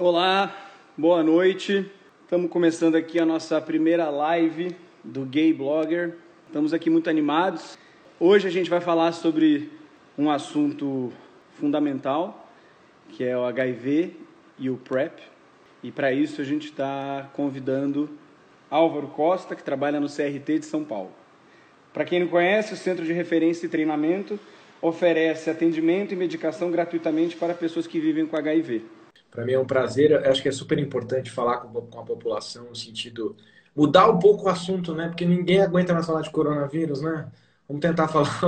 Olá, boa noite. Estamos começando aqui a nossa primeira live do Gay Blogger. Estamos aqui muito animados. Hoje a gente vai falar sobre um assunto fundamental, que é o HIV e o PrEP. E para isso a gente está convidando Álvaro Costa, que trabalha no CRT de São Paulo. Para quem não conhece, o Centro de Referência e Treinamento oferece atendimento e medicação gratuitamente para pessoas que vivem com HIV. Para mim é um prazer. Eu acho que é super importante falar com, com a população no sentido mudar um pouco o assunto, né? Porque ninguém aguenta mais falar de coronavírus, né? Vamos tentar falar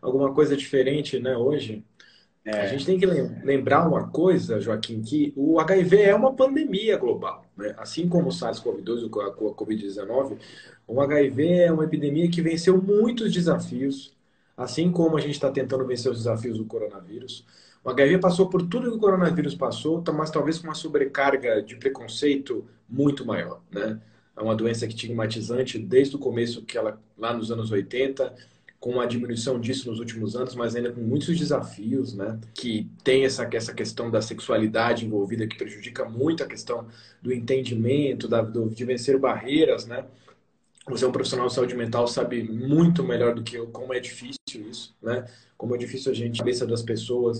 alguma coisa diferente, né? Hoje. É. A gente tem que lembrar uma coisa, Joaquim, que o HIV é uma pandemia global. Né? Assim como o SARS-CoV-2 ou a Covid-19, o HIV é uma epidemia que venceu muitos desafios, assim como a gente está tentando vencer os desafios do coronavírus. O HIV passou por tudo que o coronavírus passou, tá, mas talvez com uma sobrecarga de preconceito muito maior, né? É uma doença estigmatizante desde o começo, que ela lá nos anos 80, com uma diminuição disso nos últimos anos, mas ainda com muitos desafios, né? Que tem essa, essa questão da sexualidade envolvida que prejudica muito a questão do entendimento, da, do, de vencer barreiras, né? Você é um profissional de saúde mental, sabe muito melhor do que eu como é difícil isso, né? Como é difícil a gente, a cabeça das pessoas,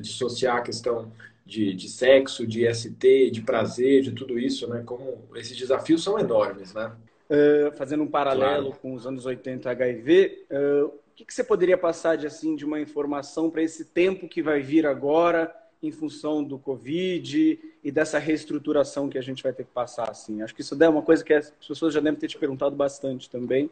dissociar a questão de, de sexo, de ST, de prazer, de tudo isso, né? Como esses desafios são enormes, né? Uh, fazendo um paralelo claro. com os anos 80 HIV, uh, o que, que, você poderia passar de assim de uma informação para esse tempo que vai vir agora em função do Covid e dessa reestruturação que a gente vai ter que passar assim? Acho que isso é uma coisa que as pessoas já devem ter te perguntado bastante também.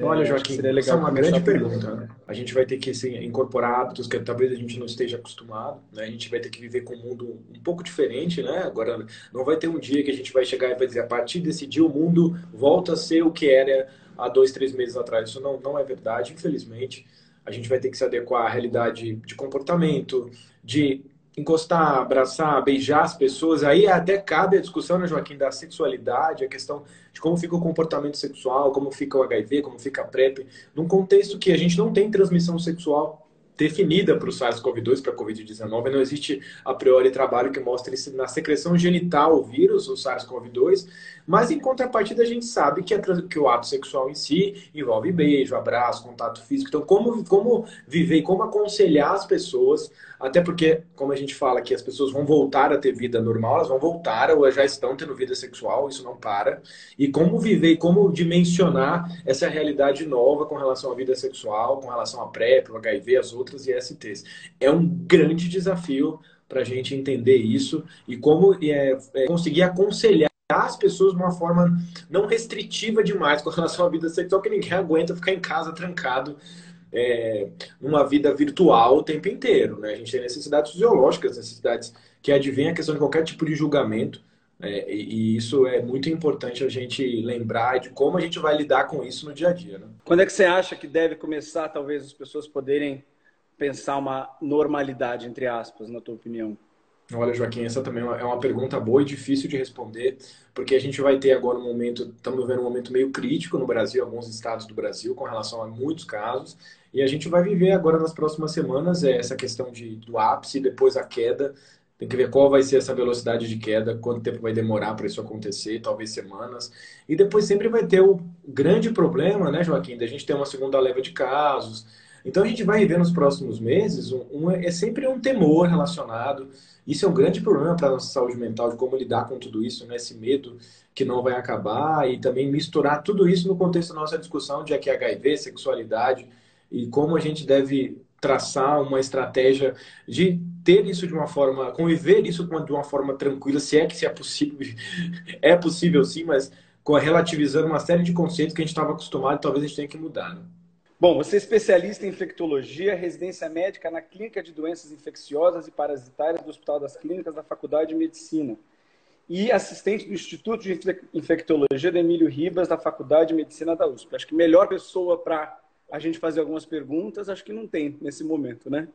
Olha, é, Joaquim, isso é uma grande pergunta. Né? A gente vai ter que assim, incorporar hábitos que talvez a gente não esteja acostumado. Né? A gente vai ter que viver com um mundo um pouco diferente. Né? Agora, não vai ter um dia que a gente vai chegar e vai dizer a partir desse dia o mundo volta a ser o que era há dois, três meses atrás. Isso não, não é verdade, infelizmente. A gente vai ter que se adequar à realidade de comportamento, de encostar, abraçar, beijar as pessoas, aí até cabe a discussão, né, Joaquim, da sexualidade, a questão de como fica o comportamento sexual, como fica o HIV, como fica a PrEP, num contexto que a gente não tem transmissão sexual definida para o SARS-CoV-2, para a Covid-19. Não existe a priori trabalho que mostre na secreção genital o vírus, o SARS-CoV-2, mas em contrapartida a gente sabe que, a, que, o ato sexual em si envolve beijo, abraço, contato físico. Então, como, como viver e como aconselhar as pessoas, até porque, como a gente fala que as pessoas vão voltar a ter vida normal, elas vão voltar ou já estão tendo vida sexual, isso não para. E como viver e como dimensionar essa realidade nova com relação à vida sexual, com relação à PrEP, o HIV, as outras ISTs. É um grande desafio para a gente entender isso e como é, é, conseguir aconselhar as pessoas de uma forma não restritiva demais com relação à vida sexual, que ninguém aguenta ficar em casa trancado é, numa vida virtual o tempo inteiro. Né? A gente tem necessidades fisiológicas, necessidades que advêm a questão de qualquer tipo de julgamento. É, e, isso é muito importante a gente lembrar de como a gente vai lidar com isso no dia a dia. Né? Quando é que você acha que deve começar, talvez, as pessoas poderem pensar uma normalidade, entre aspas, na tua opinião? Olha, Joaquim, essa também é uma pergunta boa e difícil de responder, porque a gente vai ter agora um momento, estamos vivendo um momento meio crítico no Brasil, alguns estados do Brasil, com relação a muitos casos, e a gente vai viver agora nas próximas semanas essa questão de, do ápice, depois a queda. Tem que ver qual vai ser essa velocidade de queda, quanto tempo vai demorar para isso acontecer, talvez semanas. E depois sempre vai ter o grande problema, né, Joaquim, da gente ter uma segunda leva de casos. Então a gente vai viver nos próximos meses, um, um, é sempre um temor relacionado isso é um grande problema para a nossa saúde mental, de como lidar com tudo isso, né? esse medo que não vai acabar, e também misturar tudo isso no contexto da nossa discussão de aqui HIV, sexualidade, e como a gente deve traçar uma estratégia de ter isso de uma forma, conviver isso de uma forma tranquila, se é que se é possível, é possível sim, mas relativizando uma série de conceitos que a gente estava acostumado e talvez a gente tenha que mudar. Né? Bom, você é especialista em infectologia, residência médica na Clínica de Doenças Infecciosas e Parasitárias do Hospital das Clínicas da Faculdade de Medicina e assistente do Instituto de Infectologia de Emílio Ribas da Faculdade de Medicina da USP. Acho que melhor pessoa para a gente fazer algumas perguntas, acho que não tem nesse momento, né?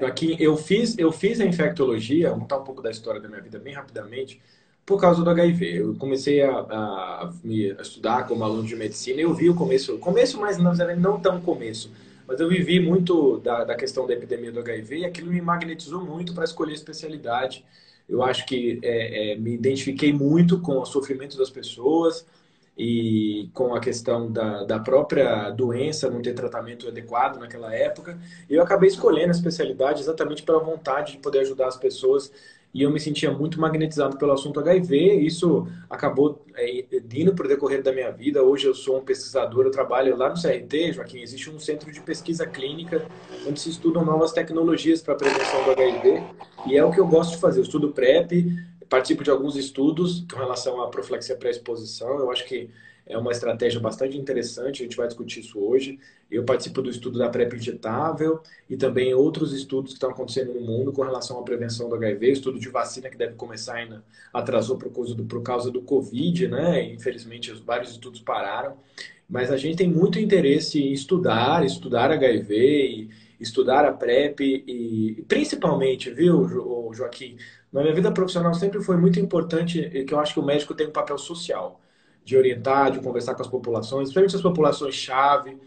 Aqui eu fiz, eu fiz a infectologia, vou contar um pouco da história da minha vida bem rapidamente por causa do HIV. Eu comecei a, a, a, estudar como aluno de medicina e eu vi o começo, começo, mas não, não tão começo, mas eu vivi muito da, da questão da epidemia do HIV e aquilo me magnetizou muito para escolher especialidade. Eu acho que é, é, me identifiquei muito com o sofrimento das pessoas e com a questão da, da própria doença não ter tratamento adequado naquela época. E eu acabei escolhendo a especialidade exatamente pela vontade de poder ajudar as pessoas e eu me sentia muito magnetizado pelo assunto HIV. Isso acabou é, indo para o decorrer da minha vida. Hoje eu sou um pesquisador, eu trabalho lá no CRT, Joaquim. Existe um centro de pesquisa clínica onde se estudam novas tecnologias para a prevenção do HIV e é o que eu gosto de fazer. Eu estudo PrEP, participo de alguns estudos com relação à profilaxia pré-exposição. Eu acho que é uma estratégia bastante interessante, a gente vai discutir isso hoje. Eu participo do estudo da PrEP injetável e também outros estudos que estão acontecendo no mundo com relação à prevenção do HIV, estudo de vacina que deve começar ainda atrasou por causa do, por causa do Covid, né? Infelizmente, vários estudos pararam. Mas a gente tem muito interesse em estudar, estudar HIV e estudar a PrEP e principalmente, viu, Joaquim, na minha vida profissional sempre foi muito importante que eu acho que o médico tem um papel social de orientar, de conversar com as populações, principalmente as populações-chave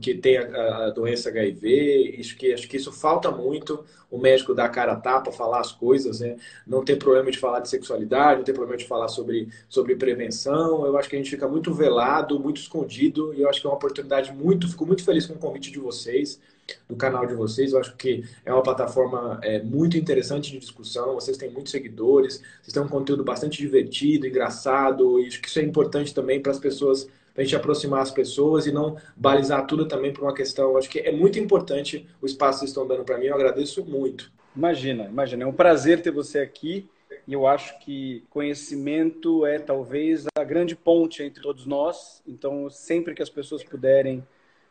que tem a, a, doença HIV. Isso que, acho que isso falta muito, o médico dar a cara a tapa, falar as coisas, né? não ter problema de falar de sexualidade, não ter problema de falar sobre, sobre prevenção. Eu acho que a gente fica muito velado, muito escondido, e eu acho que é uma oportunidade muito, fico muito feliz com o convite de vocês do canal de vocês. Eu acho que é uma plataforma é, muito interessante de discussão. Vocês têm muitos seguidores, vocês têm um conteúdo bastante divertido, engraçado, e acho que isso é importante também para as pessoas, para a gente aproximar as pessoas e não balizar tudo também por uma questão. Eu acho que é muito importante o espaço que vocês estão dando para mim. Eu agradeço muito. Imagina, imagina. É um prazer ter você aqui. E eu acho que conhecimento é talvez a grande ponte entre todos nós. Então, sempre que as pessoas puderem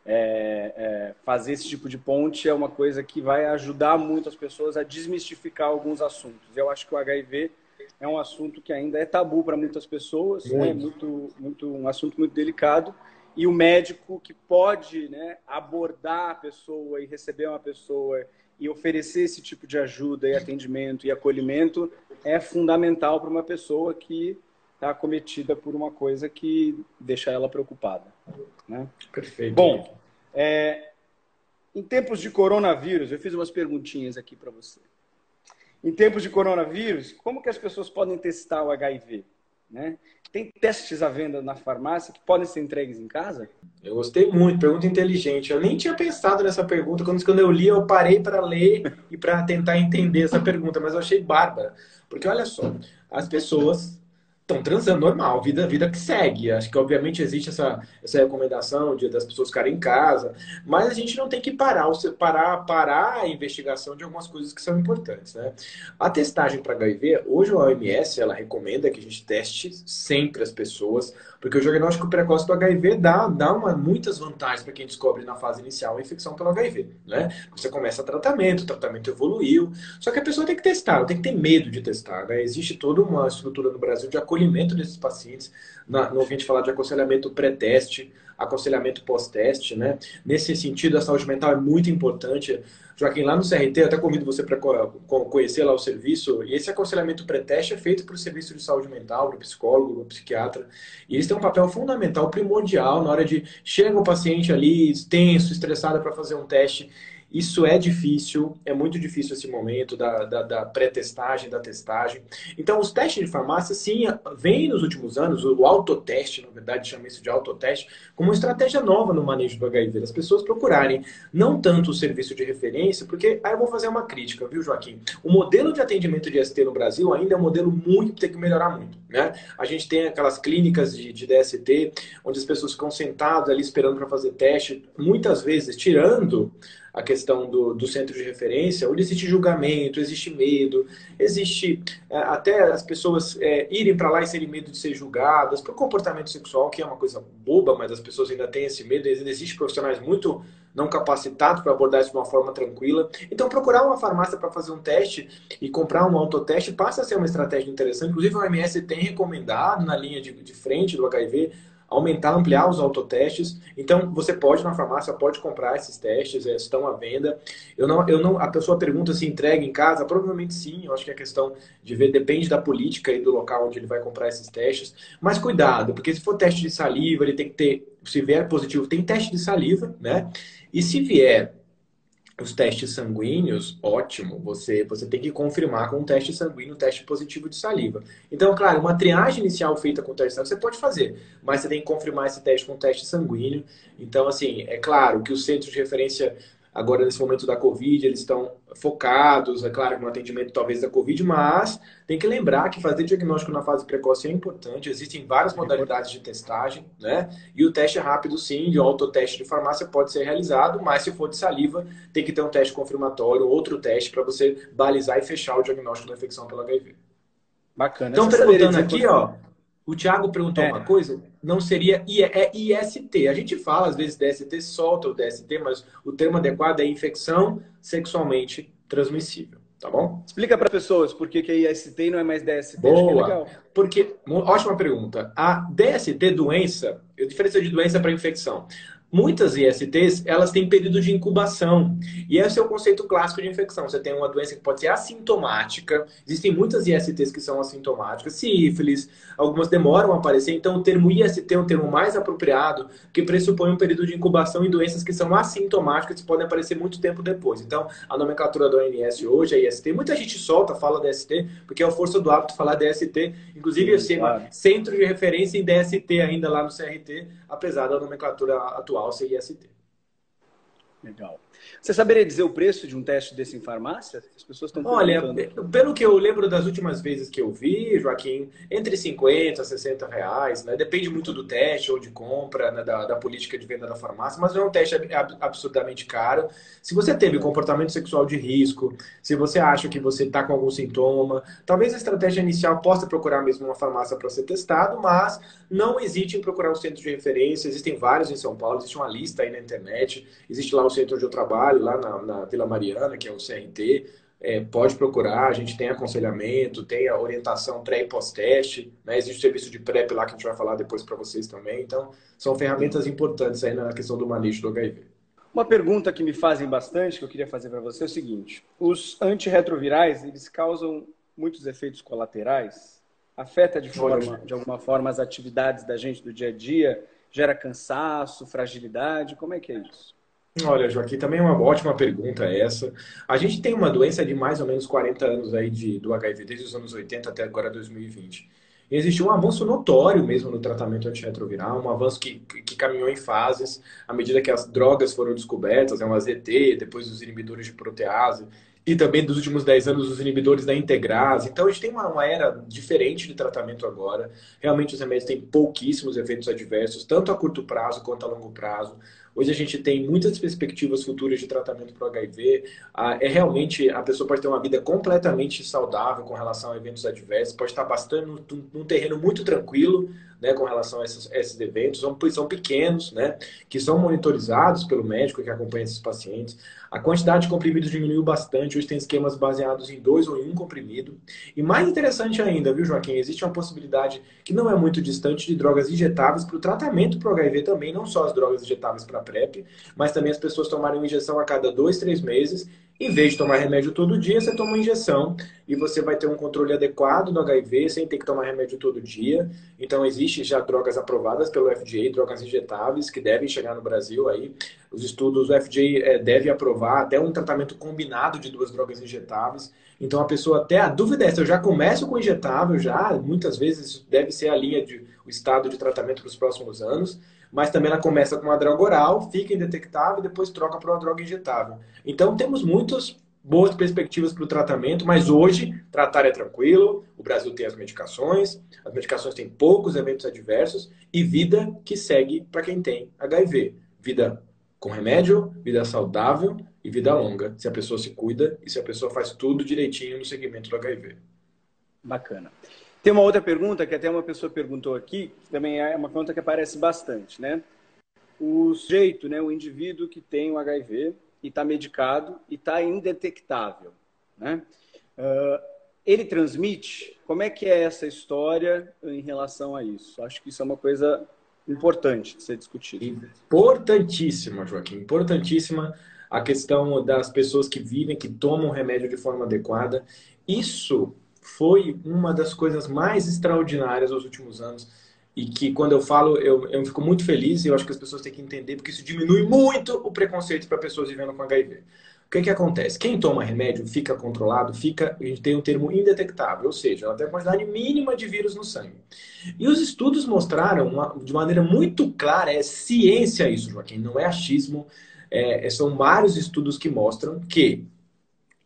é, é, fazer esse tipo de ponte é uma coisa que vai ajudar muito as pessoas a desmistificar alguns assuntos. Eu acho que o HIV é um assunto que ainda é tabu para muitas pessoas, é né? muito, muito, um assunto muito delicado. E o médico que pode né, abordar a pessoa e receber uma pessoa e oferecer esse tipo de ajuda e atendimento e acolhimento é fundamental para uma pessoa que está acometida por uma coisa que deixa ela preocupada. Né? Perfeito. Bom, é, em tempos de coronavírus, eu fiz umas perguntinhas aqui para você. Em tempos de coronavírus, como que as pessoas podem testar o HIV? Né? Tem testes à venda na farmácia que podem ser entregues em casa? Eu gostei muito, pergunta inteligente. Eu nem tinha pensado nessa pergunta. Quando, quando eu li, eu parei para ler e para tentar entender essa pergunta, mas eu achei bárbara. Porque olha só, as pessoas estão transando normal, vida, vida que segue. Acho que obviamente existe essa, essa recomendação de das pessoas ficarem em casa, mas a gente não tem que parar, parar, parar a investigação de algumas coisas que são importantes. Né? A testagem para HIV, hoje a OMS ela recomenda que a gente teste sempre as pessoas, porque o diagnóstico precoce do HIV dá, dá uma, muitas vantagens para quem descobre na fase inicial a infecção pelo HIV. Né? Você começa tratamento, o tratamento evoluiu, só que a pessoa tem que testar, tem que ter medo de testar. Né? Existe toda uma estrutura no Brasil de acolhimento desses pacientes. Na, no ouvinte falar de aconselhamento pré-teste, aconselhamento pós-teste, né? Nesse sentido, a saúde mental é muito importante. Joaquim, lá no CRT, eu até convido você para conhecer lá o serviço. E esse aconselhamento pré-teste é feito o serviço de saúde mental, para o psicólogo, para o psiquiatra. E eles têm um papel fundamental, primordial, na hora de chega o paciente ali, tenso, estressado para fazer um teste isso é difícil, é muito difícil esse momento da, da, da pré-testagem, da testagem. Então, os testes de farmácia, sim, vem nos últimos anos, o autoteste, na verdade, chama isso de autoteste, como uma estratégia nova no manejo do HIV. As pessoas procurarem não tanto o serviço de referência, porque aí eu vou fazer uma crítica, viu, Joaquim? O modelo de atendimento de ST no Brasil ainda é um modelo muito, tem que melhorar muito. Né? A gente tem aquelas clínicas de, de DST, onde as pessoas ficam sentadas ali esperando para fazer teste, muitas vezes tirando a questão do, do centro de referência, onde existe julgamento, existe medo, existe é, até as pessoas é, irem para lá e serem medo de ser julgadas por comportamento sexual, que é uma coisa boba, mas as pessoas ainda têm esse medo. Existem profissionais muito não capacitados para abordar isso de uma forma tranquila. Então, procurar uma farmácia para fazer um teste e comprar um autoteste passa a ser uma estratégia interessante. Inclusive, a OMS tem recomendado na linha de, de frente do HIV aumentar, ampliar os autotestes. Então, você pode na farmácia, pode comprar esses testes, é, estão à venda. Eu não, eu não, a pessoa pergunta se entrega em casa, provavelmente sim. Eu acho que a questão de ver depende da política e do local onde ele vai comprar esses testes. Mas cuidado, porque se for teste de saliva, ele tem que ter, se vier positivo, tem teste de saliva, né? E se vier os testes sanguíneos, ótimo, você, você tem que confirmar com um teste sanguíneo, um teste positivo de saliva. Então, claro, uma triagem inicial feita com teste sanguíneo você pode fazer, mas você tem que confirmar esse teste com teste sanguíneo. Então, assim, é claro que os centros de referência Agora, nesse momento da Covid, eles estão focados, é claro, no atendimento talvez da Covid, mas tem que lembrar que fazer diagnóstico na fase precoce é importante. Existem várias modalidades de testagem, né? E o teste rápido, sim, de autoteste de farmácia pode ser realizado, mas se for de saliva, tem que ter um teste confirmatório, outro teste para você balizar e fechar o diagnóstico da infecção pelo HIV. Bacana. Então, perguntando aqui, ó, o Thiago perguntou é. uma coisa, não seria é IST. A gente fala às vezes DST, solta o DST, mas o termo adequado é infecção sexualmente transmissível. Tá bom? Explica para pessoas por que, que é IST e não é mais DST. Boa. É Porque, ótima pergunta. A DST, doença, a diferença de doença para infecção. Muitas ISTs, elas têm período de incubação. E esse é o conceito clássico de infecção. Você tem uma doença que pode ser assintomática. Existem muitas ISTs que são assintomáticas. Sífilis, algumas demoram a aparecer. Então, o termo IST é um termo mais apropriado, que pressupõe um período de incubação em doenças que são assintomáticas e podem aparecer muito tempo depois. Então, a nomenclatura da OMS hoje é IST. Muita gente solta, fala DST, porque é a força do hábito falar DST. Inclusive, eu sei, claro. centro de referência em DST ainda lá no CRT, apesar da nomenclatura atual atual CIST. Legal. Você saberia dizer o preço de um teste desse em farmácia? As pessoas estão Olha, pelo que eu lembro das últimas vezes que eu vi, Joaquim, entre 50 e 60 reais, né? Depende muito do teste ou de compra, né? da, da, política de venda da farmácia, mas não é um teste absurdamente caro. Se você teve comportamento sexual de risco, se você acha que você está com algum sintoma, talvez a estratégia inicial possa procurar mesmo uma farmácia para ser testado, mas não hesite em procurar um centro de referência. Existem vários em São Paulo, existe uma lista aí na internet, existe lá o centro onde eu trabalho trabalho lá na, na Vila Mariana, que é o CRT, é, pode procurar, a gente tem aconselhamento, tem a orientação pré e pós-teste, né? existe o serviço de PrEP lá que a gente vai falar depois para vocês também. Então, são ferramentas importantes aí na questão do manejo do HIV. Uma pergunta que me fazem bastante, que eu queria fazer para você, é o seguinte: os antirretrovirais, eles causam muitos efeitos colaterais? Afeta de, forma, de alguma forma as atividades da gente do dia a dia? Gera cansaço, fragilidade? Como é que é isso? Olha, Joaquim, também é uma ótima pergunta essa. A gente tem uma doença de mais ou menos 40 anos aí de, do HIV, desde os anos 80 até agora 2020. E existiu um avanço notório mesmo no tratamento antirretroviral, um avanço que, que caminhou em fases à medida que as drogas foram descobertas, é um AZT, depois os inibidores de protease, e também dos últimos 10 anos os inibidores da integrase. Então a gente tem uma, uma, era diferente de tratamento agora. Realmente os remédios têm pouquíssimos efeitos adversos, tanto a curto prazo quanto a longo prazo. Hoje a gente tem muitas perspectivas futuras de tratamento para o HIV. Ah, é realmente a pessoa pode ter uma vida completamente saudável com relação a eventos adversos, pode estar bastante num, num terreno muito tranquilo, né, com relação a esses, esses eventos. São, são pequenos, né, que são monitorizados pelo médico que acompanha esses pacientes. A quantidade de comprimidos diminuiu bastante. Hoje tem esquemas baseados em dois ou em um comprimido. E mais interessante ainda, viu, Joaquim? Existe uma possibilidade que não é muito distante de drogas injetáveis para o tratamento para o HIV também, não só as drogas injetáveis para PrEP, mas também as pessoas tomarem uma injeção a cada dois, três meses em vez de tomar remédio todo dia, você toma uma injeção e você vai ter um controle adequado do HIV sem ter que tomar remédio todo dia. Então, existe já drogas aprovadas pelo FDA, drogas injetáveis que devem chegar no Brasil aí. Os estudos, o FDA é, deve aprovar até um tratamento combinado de duas drogas injetáveis. Então, a pessoa até, a dúvida é se eu já começo com injetável, já, muitas vezes deve ser a linha de, o estado de tratamento para os próximos anos mas também ela começa com uma droga oral, fica indetectável e depois troca para uma droga injetável. Então temos muitas boas perspectivas para o tratamento, mas hoje tratar é tranquilo, o Brasil tem as medicações, as medicações têm poucos eventos adversos e vida que segue para quem tem HIV. Vida com remédio, vida saudável e vida longa, se a pessoa se cuida e se a pessoa faz tudo direitinho no segmento do HIV. Bacana. Tem uma outra pergunta que até uma pessoa perguntou aqui, que também é uma pergunta que aparece bastante, né? O sujeito, né, o indivíduo que tem o HIV e está medicado e está indetectável, né? Uh, ele transmite? Como é que é essa história em relação a isso? Acho que isso é uma coisa importante de ser discutido. Importantíssima, Joaquim, importantíssima a questão das pessoas que vivem, que tomam remédio de forma adequada. Isso foi uma das coisas mais extraordinárias dos últimos anos e que quando eu falo eu, eu fico muito feliz e eu acho que as pessoas têm que entender porque isso diminui muito o preconceito para pessoas vivendo com HIV. O que, que acontece? Quem toma remédio fica controlado, fica, a gente tem um termo indetectável, ou seja, ela tem uma quantidade mínima de vírus no sangue. E os estudos mostraram uma, de maneira muito clara, é ciência isso, Joaquim, não é achismo, é, são vários estudos que mostram que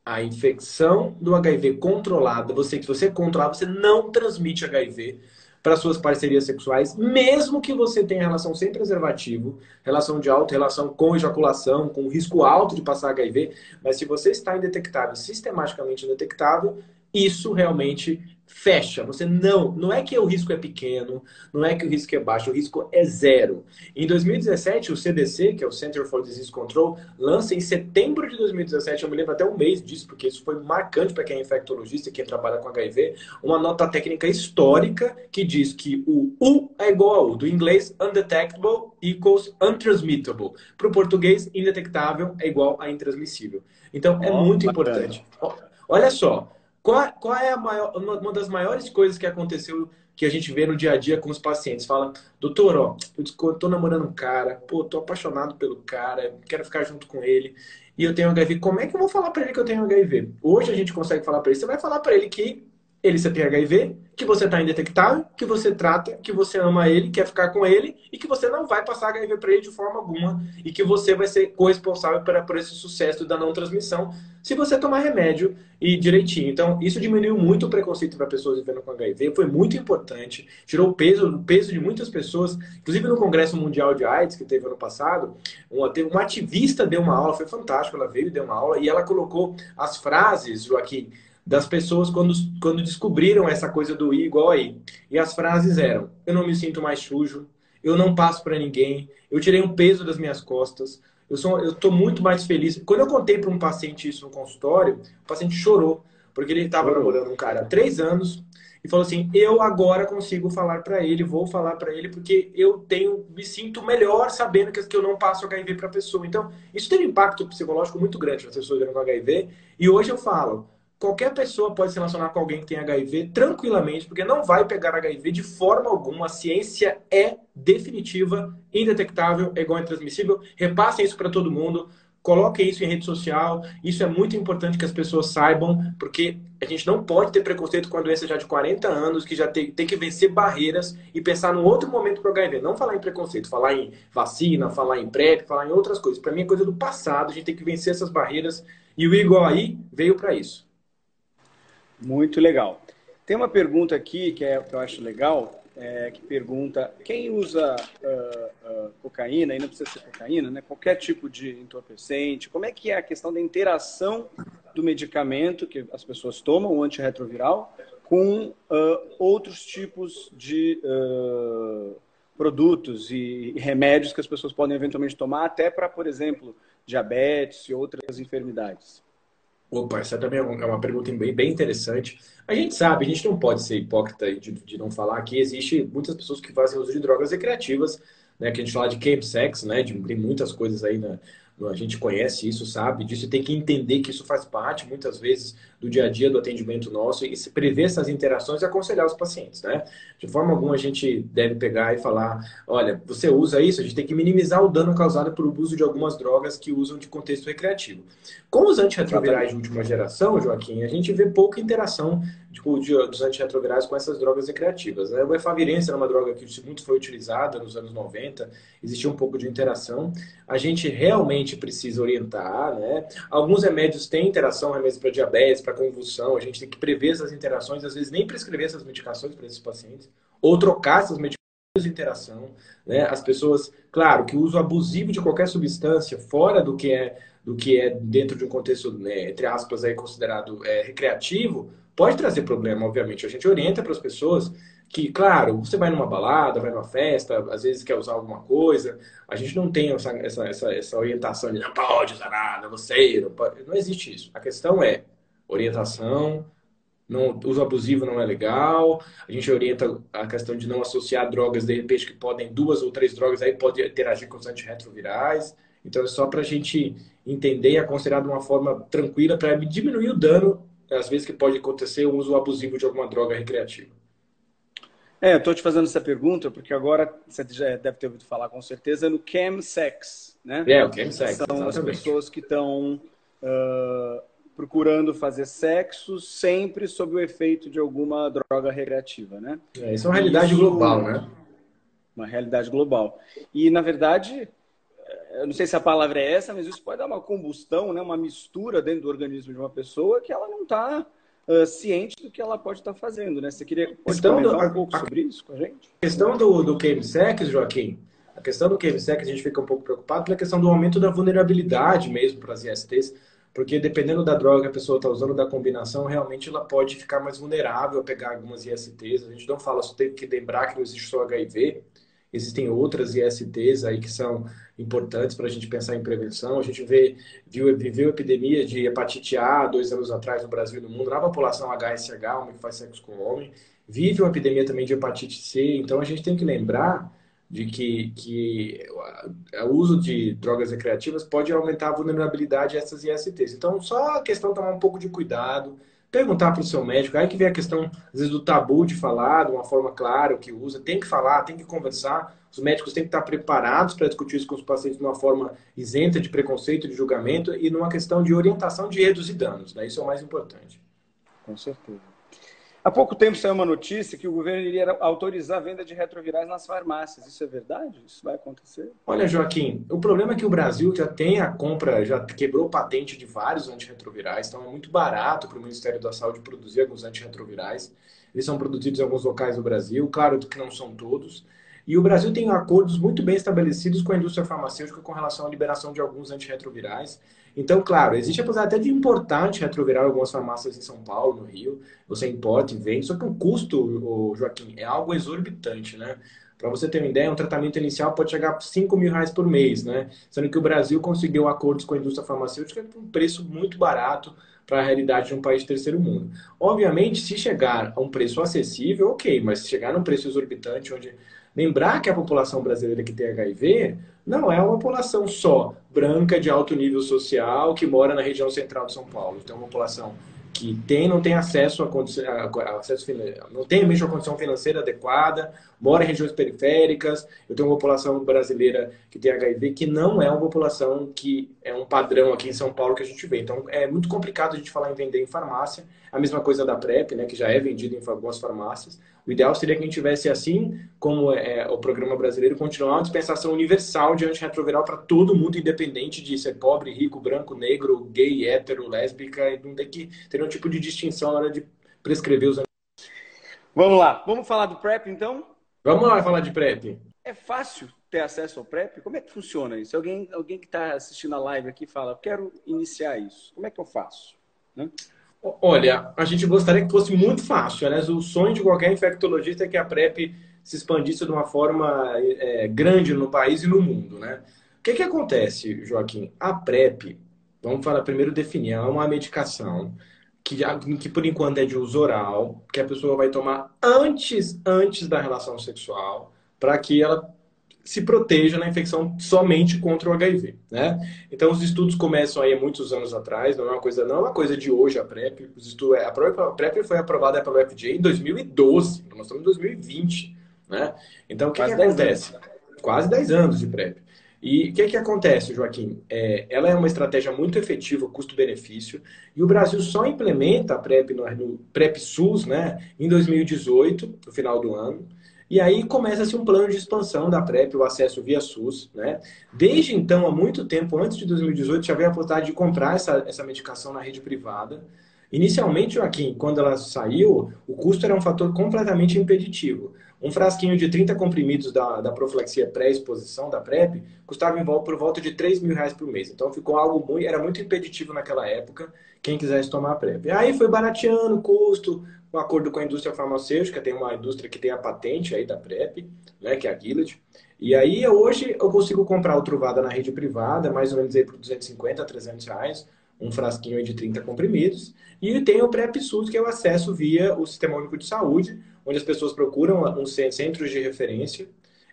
a infecção do HIV controlada, você, se você controlar, você não transmite HIV para suas parcerias sexuais, mesmo que você tenha relação sem preservativo, relação de alta relação com ejaculação, com risco alto de passar HIV, mas se você está indetectável, sistematicamente indetectável, isso realmente fecha. Você não, não é que o risco é pequeno, não é que o risco é baixo, o risco é zero. Em 2017, o CDC, que é o Center for Disease Control, lança em setembro de 2017, eu me lembro até um mês disso, porque isso foi marcante para quem é infectologista e quem trabalha com HIV, uma nota técnica histórica que diz que o U é igual a U, do inglês undetectable equals untransmittable. Para o português, indetectável é igual a intransmissível. Então, é oh, muito bacana. importante. Olha só, qual, qual é maior, uma das maiores coisas que aconteceu que a gente vê no dia a dia com os pacientes? Fala, doutor, ó, eu tô namorando um cara, pô, tô apaixonado pelo cara, quero ficar junto com ele e eu tenho HIV. Como é que eu vou falar para ele que eu tenho HIV? Hoje a gente consegue falar para ele, você vai falar para ele que ele você tem HIV, que você está indetectável, que você trata, que você ama ele, quer ficar com ele e que você não vai passar HIV para ele de forma alguma e que você vai ser corresponsável por, por esse sucesso da não transmissão se você tomar remédio e direitinho. Então, isso diminuiu muito o preconceito para pessoas vivendo com HIV, foi muito importante, tirou o peso, peso de muitas pessoas, inclusive no Congresso Mundial de AIDS que teve ano passado, uma, uma ativista deu uma aula, foi fantástico, ela veio e deu uma aula e ela colocou as frases, Joaquim, das pessoas quando, quando descobriram essa coisa do I igual aí. E as frases eram: eu não me sinto mais sujo, eu não passo para ninguém, eu tirei um peso das minhas costas, eu sou eu tô muito mais feliz. Quando eu contei para um paciente isso no consultório, o paciente chorou, porque ele estava namorando um cara há três anos e falou assim: eu agora consigo falar para ele, vou falar para ele, porque eu tenho, me sinto melhor sabendo que, eu não passo HIV para a pessoa. Então, isso teve um impacto psicológico muito grande nas pessoas vivendo com HIV. E hoje eu falo: qualquer pessoa pode se relacionar com alguém que tem HIV tranquilamente, porque não vai pegar HIV de forma alguma. A ciência é definitiva, indetectável, é igual a intransmissível. Repassem isso para todo mundo. Coloquem isso em rede social. Isso é muito importante que as pessoas saibam, porque a gente não pode ter preconceito com a doença já de 40 anos, que já tem, tem que vencer barreiras e pensar num outro momento para o HIV. Não falar em preconceito, falar em vacina, falar em PrEP, falar em outras coisas. Para mim é coisa do passado. A gente tem que vencer essas barreiras. E o Igual aí veio para isso. Muito legal. Tem uma pergunta aqui que, é, que eu acho legal, é, que pergunta quem usa uh, uh, cocaína, e não precisa ser cocaína, né? qualquer tipo de entorpecente, como é que é a questão da interação do medicamento que as pessoas tomam, o antirretroviral, com uh, outros tipos de produtos e, e remédios que as pessoas podem eventualmente tomar, até para, por exemplo, diabetes e outras enfermidades. Opa, essa também é, é uma pergunta bem, bem interessante. A gente sabe, a gente não pode ser hipócrita de, de não falar que existe muitas pessoas que fazem uso de drogas recreativas, né? Que a gente fala de camp sex, né? De, tem muitas coisas aí na, a gente conhece isso, sabe disso, tem que entender que isso faz parte, muitas vezes, do dia a dia do atendimento nosso e se prever essas interações e aconselhar os pacientes, né? De forma alguma a gente deve pegar e falar, olha, você usa isso, a gente tem que minimizar o dano causado por uso de algumas drogas que usam de contexto recreativo. Com os antirretrovirais de última geração, Joaquim, a gente vê pouca interação tipo, de, dos antirretrovirais com essas drogas recreativas. Né? O efavirense era uma droga que muito foi utilizada nos anos 90, existia um pouco de interação. A gente realmente precisa orientar, né? Alguns remédios têm interação, remédios para diabetes, para convulsão, a gente tem que prever essas interações, às vezes nem prescrever essas medicações para esses pacientes, ou trocar essas medicações de interação, né? As pessoas, claro, que o uso abusivo de qualquer substância fora do que é do que é dentro de um contexto, né, entre aspas, aí considerado é, recreativo, pode trazer problema, obviamente. A gente orienta para as pessoas que, claro, você vai numa balada, vai numa festa, às vezes quer usar alguma coisa, a gente não tem essa, essa, essa, essa orientação de não pode usar nada, você não, pode... não existe isso. A questão é orientação, não, uso abusivo não é legal. A gente orienta a questão de não associar drogas, de repente, que podem, duas ou três drogas, aí pode interagir com os antirretrovirais. Então, é só para a gente entender e aconselhar de uma forma tranquila para diminuir o dano, às vezes, que pode acontecer o uso abusivo de alguma droga recreativa. É, eu estou te fazendo essa pergunta porque agora você já deve ter ouvido falar com certeza no chemsex, né? É, o chemsex, São exatamente. as pessoas que estão uh, procurando fazer sexo sempre sob o efeito de alguma droga recreativa, né? É, isso é uma realidade isso, global, né? Uma realidade global. E, na verdade, eu não sei se a palavra é essa, mas isso pode dar uma combustão, né? uma mistura dentro do organismo de uma pessoa que ela não está uh, ciente do que ela pode estar tá fazendo, né? Você queria comentar do, um pouco a, sobre isso com a gente? A questão do, do chemsex, Joaquim, a questão do chemsex, a gente fica um pouco preocupado pela questão do aumento da vulnerabilidade mesmo para as ISTs porque dependendo da droga que a pessoa está usando, da combinação, realmente ela pode ficar mais vulnerável a pegar algumas ISTs. A gente não fala, só tem que lembrar que não existe só HIV, existem outras ISTs aí que são importantes para a gente pensar em prevenção. A gente vê, viu, viveu epidemia de hepatite A dois anos atrás no Brasil e no mundo, na população HSH, homem que faz sexo com homem. Vive uma epidemia também de hepatite C, então a gente tem que lembrar de que, que o uso de drogas recreativas pode aumentar a vulnerabilidade a essas ISTs. Então, só a questão de tomar um pouco de cuidado, perguntar para o seu médico, aí que vem a questão, às vezes, do tabu de falar de uma forma clara o que usa, tem que falar, tem que conversar, os médicos têm que estar preparados para discutir isso com os pacientes de uma forma isenta de preconceito, de julgamento e numa questão de orientação de reduzir danos, né? isso é o mais importante. Com certeza. Há pouco tempo saiu uma notícia que o governo iria autorizar a venda de retrovirais nas farmácias. Isso é verdade? Isso vai acontecer? Olha, Joaquim, o problema é que o Brasil já tem a compra, já quebrou patente de vários antirretrovirais, então é muito barato para o Ministério da Saúde produzir alguns antirretrovirais. Eles são produzidos em alguns locais do Brasil, claro que não são todos. E o Brasil tem acordos muito bem estabelecidos com a indústria farmacêutica com relação à liberação de alguns antirretrovirais. Então, claro, existe a possibilidade até de importar antirretroviral algumas farmácias em São Paulo, no Rio. Você importa e vende, só que o custo, Joaquim, é algo exorbitante, né? Para você ter uma ideia, um tratamento inicial pode chegar a 5 mil reais por mês, né? Sendo que o Brasil conseguiu acordos com a indústria farmacêutica por um preço muito barato para a realidade de um país de terceiro mundo. Obviamente, se chegar a um preço acessível, ok, mas se chegar num preço exorbitante, onde Lembrar que a população brasileira que tem HIV não é uma população só branca de alto nível social que mora na região central de São Paulo. Então, é uma população que tem, não tem acesso a, a, acesso não tem mesmo a condição financeira adequada, mora em regiões periféricas. Eu tenho uma população brasileira que tem HIV que não é uma população que é um padrão aqui em São Paulo que a gente vê. Então é muito complicado a gente falar em vender em farmácia. A mesma coisa da PrEP, né, que já é vendido em algumas farmácias. O ideal seria que a gente tivesse assim, como é, é o programa brasileiro, continuar uma dispensação universal de antirretroviral para todo mundo, independente de ser pobre, rico, branco, negro, gay, hétero, lésbica, e não tem que ter nenhum tipo de distinção na hora de prescrever os Vamos lá, vamos falar do PrEP então? Vamos lá falar de PrEP. É fácil ter acesso ao PrEP? Como é que funciona isso? Alguém, alguém que está assistindo a live aqui fala, quero iniciar isso. Como é que eu faço? Né? Olha, a gente gostaria que fosse muito fácil. Né? O sonho de qualquer infectologista é que a PrEP se expandisse de uma forma é, grande no país e no mundo. Né? O que, que acontece, Joaquim? A PrEP, vamos falar primeiro definir, ela é uma medicação que, que por enquanto é de uso oral, que a pessoa vai tomar antes, antes da relação sexual, para que ela se proteja na infecção somente contra o HIV, né? Então os estudos começam aí há muitos anos atrás, não é uma coisa não é uma coisa de hoje a PrEP, os estudos, a própria PrEP foi aprovada pelo FDA em 2012, nós estamos em 2020, né? Então o que, que acontece? Quase 10 anos de PrEP. E o que, que acontece, Joaquim? É, ela é uma estratégia muito efetiva, custo-benefício, e o Brasil só implementa a PrEP no, no PrEP SUS né, em 2018, no final do ano. E aí começa-se um plano de expansão da PrEP, o acesso via SUS. Né? Desde então, há muito tempo, antes de 2018, já veio a possibilidade de comprar essa, essa medicação na rede privada. Inicialmente, Joaquim, quando ela saiu, o custo era um fator completamente impeditivo. Um frasquinho de 30 comprimidos da, da profilaxia pré-exposição, da PrEP, custava em volta, por volta de 3 mil reais por mês. Então ficou algo muito, era muito impeditivo naquela época, quem quisesse tomar a PrEP. Aí foi barateando o custo, um acordo com a indústria farmacêutica, tem uma indústria que tem a patente aí da PrEP, né, que é a Gilead. E aí hoje eu consigo comprar o Truvada na rede privada, mais ou menos aí por 250 a 300 reais, um frasquinho de 30 comprimidos. E tem o PrEP-SUS, que é o acesso via o Sistema Único de Saúde, onde as pessoas procuram um centros de referência,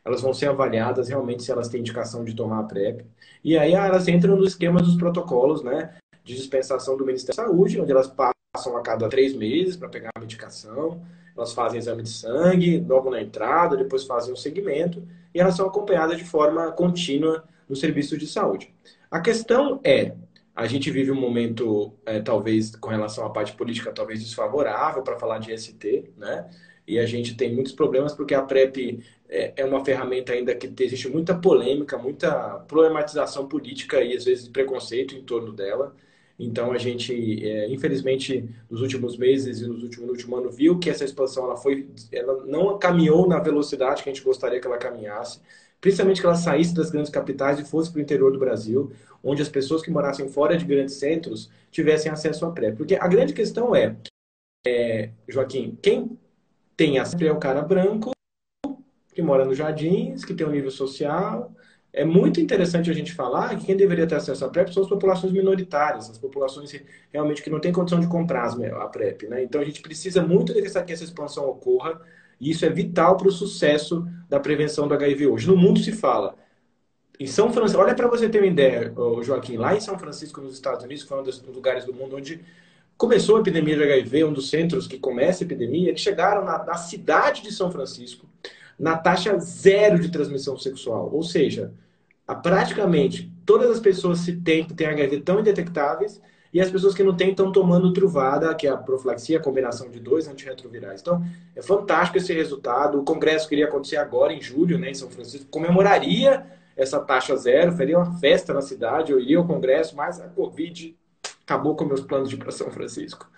elas vão ser avaliadas realmente se elas têm indicação de tomar a PrEP. E aí elas entram no esquema dos protocolos, né, de dispensação do Ministério da Saúde, onde elas passam a cada três meses para pegar a medicação, elas fazem exame de sangue logo na entrada, depois fazem um segmento, e elas são acompanhadas de forma contínua no serviço de saúde. A questão é, a gente vive um momento, é, talvez, com relação à parte política, talvez desfavorável para falar de ST, né? E a gente tem muitos problemas porque a PrEP é, é uma ferramenta ainda que existe muita polêmica, muita problematização política e às vezes preconceito em torno dela. Então a gente, é, infelizmente, nos últimos meses e nos últimos, no último ano viu que essa expansão ela foi, ela não caminhou na velocidade que a gente gostaria que ela caminhasse, principalmente que ela saísse das grandes capitais e fosse para o interior do Brasil, onde as pessoas que morassem fora de grandes centros tivessem acesso à PrEP. Porque a grande questão é, é Joaquim, quem tem a é o cara branco, que mora nos jardins, que tem um nível social. É muito interessante a gente falar que quem deveria ter acesso à PrEP são as populações minoritárias, as populações realmente que não têm condição de comprar a PrEP. Né? Então a gente precisa muito que essa, que essa expansão ocorra, e isso é vital para o sucesso da prevenção do HIV hoje. No mundo se fala. Em São Francisco, olha para você ter uma ideia, Joaquim, lá em São Francisco, nos Estados Unidos, que foi um dos lugares do mundo onde começou a epidemia de HIV, um dos centros que começa a epidemia, eles chegaram na, na cidade de São Francisco na taxa zero de transmissão sexual. Ou seja, praticamente todas as pessoas que têm, que têm HIV estão indetectáveis e as pessoas que não têm estão tomando truvada, que é a profilaxia, a combinação de dois antirretrovirais. Então, é fantástico esse resultado. O congresso queria acontecer agora, em julho, né, em São Francisco, comemoraria essa taxa zero, faria uma festa na cidade, eu iria ao congresso, mas a Covid acabou com meus planos de ir para São Francisco.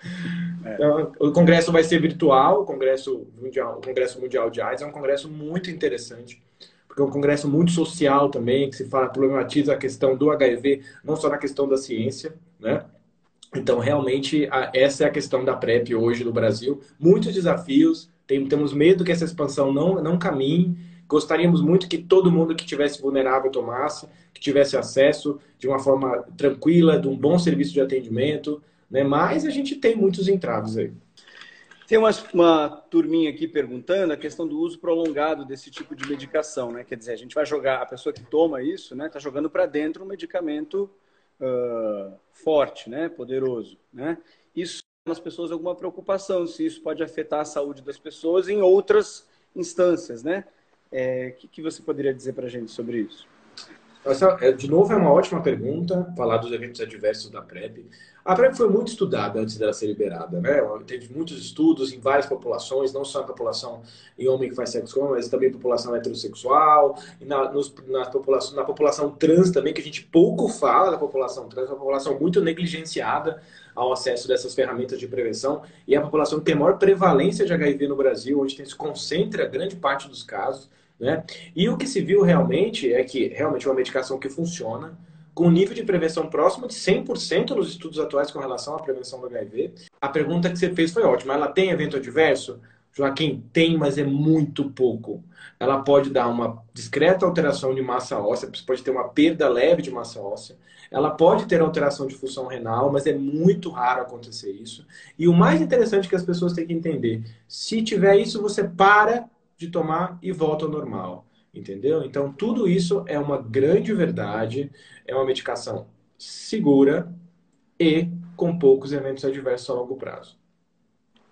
É. Então, o congresso vai ser virtual, o congresso mundial, o congresso mundial de AIDS é um congresso muito interessante, porque é um congresso muito social também, que se fala problematiza a questão do HIV, não só na questão da ciência, né? Então, realmente, a, essa é a questão da PrEP hoje no Brasil. Muitos desafios, tem, temos medo que essa expansão não, não caminhe, Gostaríamos muito que todo mundo que tivesse vulnerável tomasse, que tivesse acesso de uma forma tranquila, de um bom serviço de atendimento, né? Mas a gente tem muitos entraves aí. Tem uma, uma turminha aqui perguntando a questão do uso prolongado desse tipo de medicação, né? Quer dizer, a gente vai jogar, a pessoa que toma isso, né, está jogando para dentro um medicamento uh, forte, né, poderoso, né? Isso nas pessoas alguma preocupação se isso pode afetar a saúde das pessoas em outras instâncias, né? É, o que, que você poderia dizer para a gente sobre isso? Essa, é, de novo, é uma ótima pergunta, falar dos eventos adversos da PrEP. A PrEP foi muito estudada antes dela ser liberada, né? Teve muitos estudos em várias populações, não só a população em homem que faz sexo com homem, mas também população heterossexual, e na, nos, na, população, na população trans também, que a gente pouco fala da população trans, uma população muito negligenciada ao acesso dessas ferramentas de prevenção, e é a população que tem maior prevalência de HIV no Brasil, onde se concentra grande parte dos casos. Né? E o que se viu realmente é que realmente é uma medicação que funciona, com um nível de prevenção próximo de 100% nos estudos atuais com relação à prevenção do HIV. A pergunta que você fez foi ótima. Ela tem evento adverso? Joaquim, tem, mas é muito pouco. Ela pode dar uma discreta alteração de massa óssea, pode ter uma perda leve de massa óssea. Ela pode ter alteração de função renal, mas é muito raro acontecer isso. E o mais interessante que as pessoas têm que entender: se tiver isso, você para de tomar e volta ao normal. Entendeu? Então, tudo isso é uma grande verdade, é uma medicação segura e com poucos eventos adversos a longo prazo.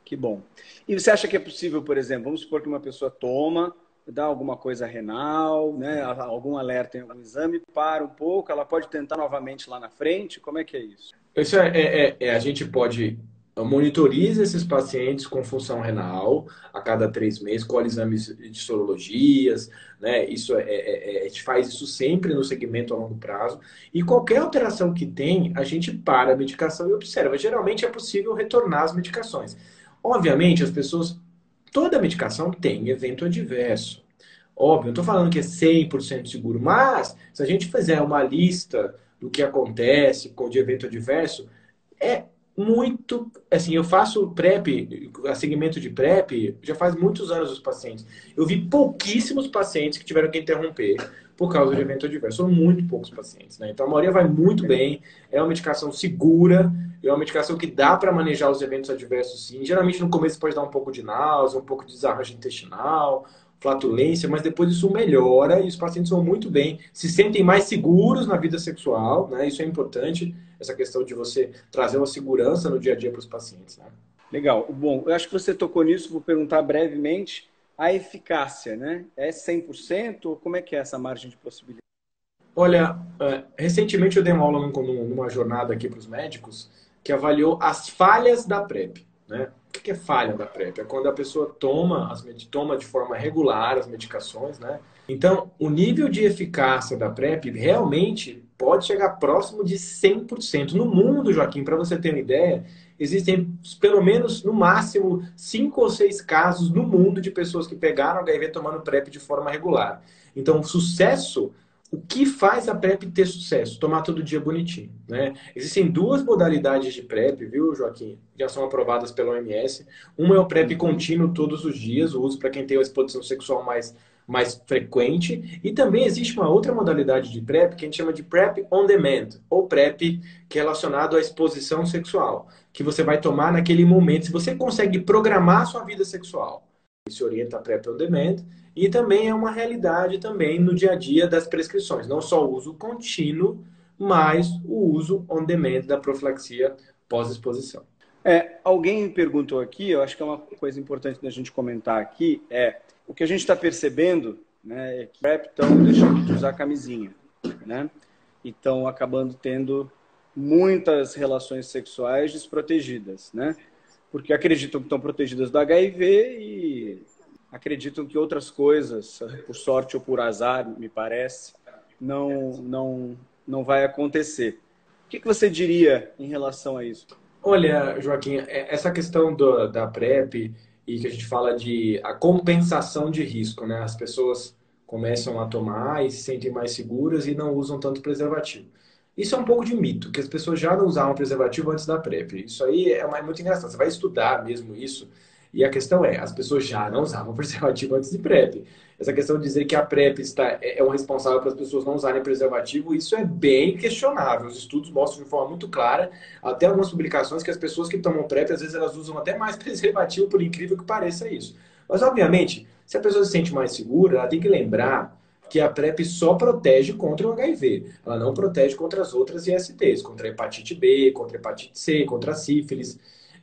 Que bom. E você acha que é possível, por exemplo, vamos supor que uma pessoa toma, dá alguma coisa renal, né, algum alerta em algum exame, para um pouco, ela pode tentar novamente lá na frente? Como é que é isso? Isso é, é, é, é a gente pode monitoriza esses pacientes com função renal a cada três meses, com exames de sorologias, né? Isso é, é, é, a gente faz isso sempre no segmento a longo prazo. E qualquer alteração que tem, a gente para a medicação e observa. Geralmente é possível retornar as medicações. Obviamente, as pessoas. Toda medicação tem evento adverso. Óbvio, não estou falando que é 100% seguro, mas se a gente fizer uma lista do que acontece com de evento adverso, é muito. Assim, eu faço PrEP, segmento de PrEP, já faz muitos anos os pacientes. Eu vi pouquíssimos pacientes que tiveram que interromper por causa de evento adverso. São muito poucos pacientes, né? Então a maioria vai muito bem, é uma medicação segura, é uma medicação que dá para manejar os eventos adversos sim. Geralmente no começo pode dar um pouco de náusea, um pouco de desarranjo intestinal, flatulência, mas depois isso melhora e os pacientes vão muito bem, se sentem mais seguros na vida sexual, né? Isso é importante, essa questão de você trazer uma segurança no dia a dia para os pacientes, né? Legal. Bom, eu acho que você tocou nisso, vou perguntar brevemente a eficácia, né? É 100% ou como é que é essa margem de possibilidade? Olha, é, recentemente eu dei uma aula numa jornada aqui para os médicos que avaliou as falhas da PrEP, né? O que é falha da PrEP? É quando a pessoa toma, as, toma de forma regular as medicações, né? Então, o nível de eficácia da PrEP realmente pode chegar próximo de 100%. No mundo, Joaquim, para você ter uma ideia, existem pelo menos, no máximo, cinco ou seis casos no mundo de pessoas que pegaram HIV tomando PrEP de forma regular. Então, sucesso o que faz a PrEP ter sucesso? Tomar todo dia bonitinho. Né? Existem duas modalidades de PrEP, viu, Joaquim? Já são aprovadas pela OMS. Uma é o PrEP contínuo todos os dias, o uso para quem tem uma exposição sexual mais, mais frequente. E também existe uma outra modalidade de PrEP que a gente chama de PrEP on demand, ou PrEP que é relacionado à exposição sexual, que você vai tomar naquele momento. Se você consegue programar a sua vida sexual, se orienta a PrEP on demand e também é uma realidade também no dia a dia das prescrições, não só o uso contínuo, mas o uso on demand da profilaxia pós-exposição. É, alguém perguntou aqui, eu acho que é uma coisa importante da gente comentar aqui, é o que a gente está percebendo né, é que PrEP estão deixando de usar camisinha, né? E estão acabando tendo muitas relações sexuais desprotegidas, né? Porque acreditam que estão protegidas do HIV e acreditam que outras coisas, por sorte ou por azar, me parece, não, não, não vai acontecer. O que, que você diria em relação a isso? Olha, Joaquim, é, essa questão do, da PrEP e que a gente fala de a compensação de risco, né? As pessoas começam a tomar e se sentem mais seguras e não usam tanto preservativo. Isso é um pouco de mito, que as pessoas já não usavam preservativo antes da PrEP. Isso aí é, é muito engraçado. Você vai estudar mesmo isso e a questão é, as pessoas já não usavam preservativo antes de PrEP. Essa questão de dizer que a PrEP está, é, é o responsável para as pessoas não usarem preservativo, isso é bem questionável. Os estudos mostram de forma muito clara, até algumas publicações, que as pessoas que tomam PrEP, às vezes elas usam até mais preservativo, por incrível que pareça isso. Mas, obviamente, se a pessoa se sente mais segura, ela tem que lembrar que a PrEP só protege contra o HIV. Ela não protege contra as outras ISTs, contra a hepatite B, contra a hepatite C, contra a sífilis.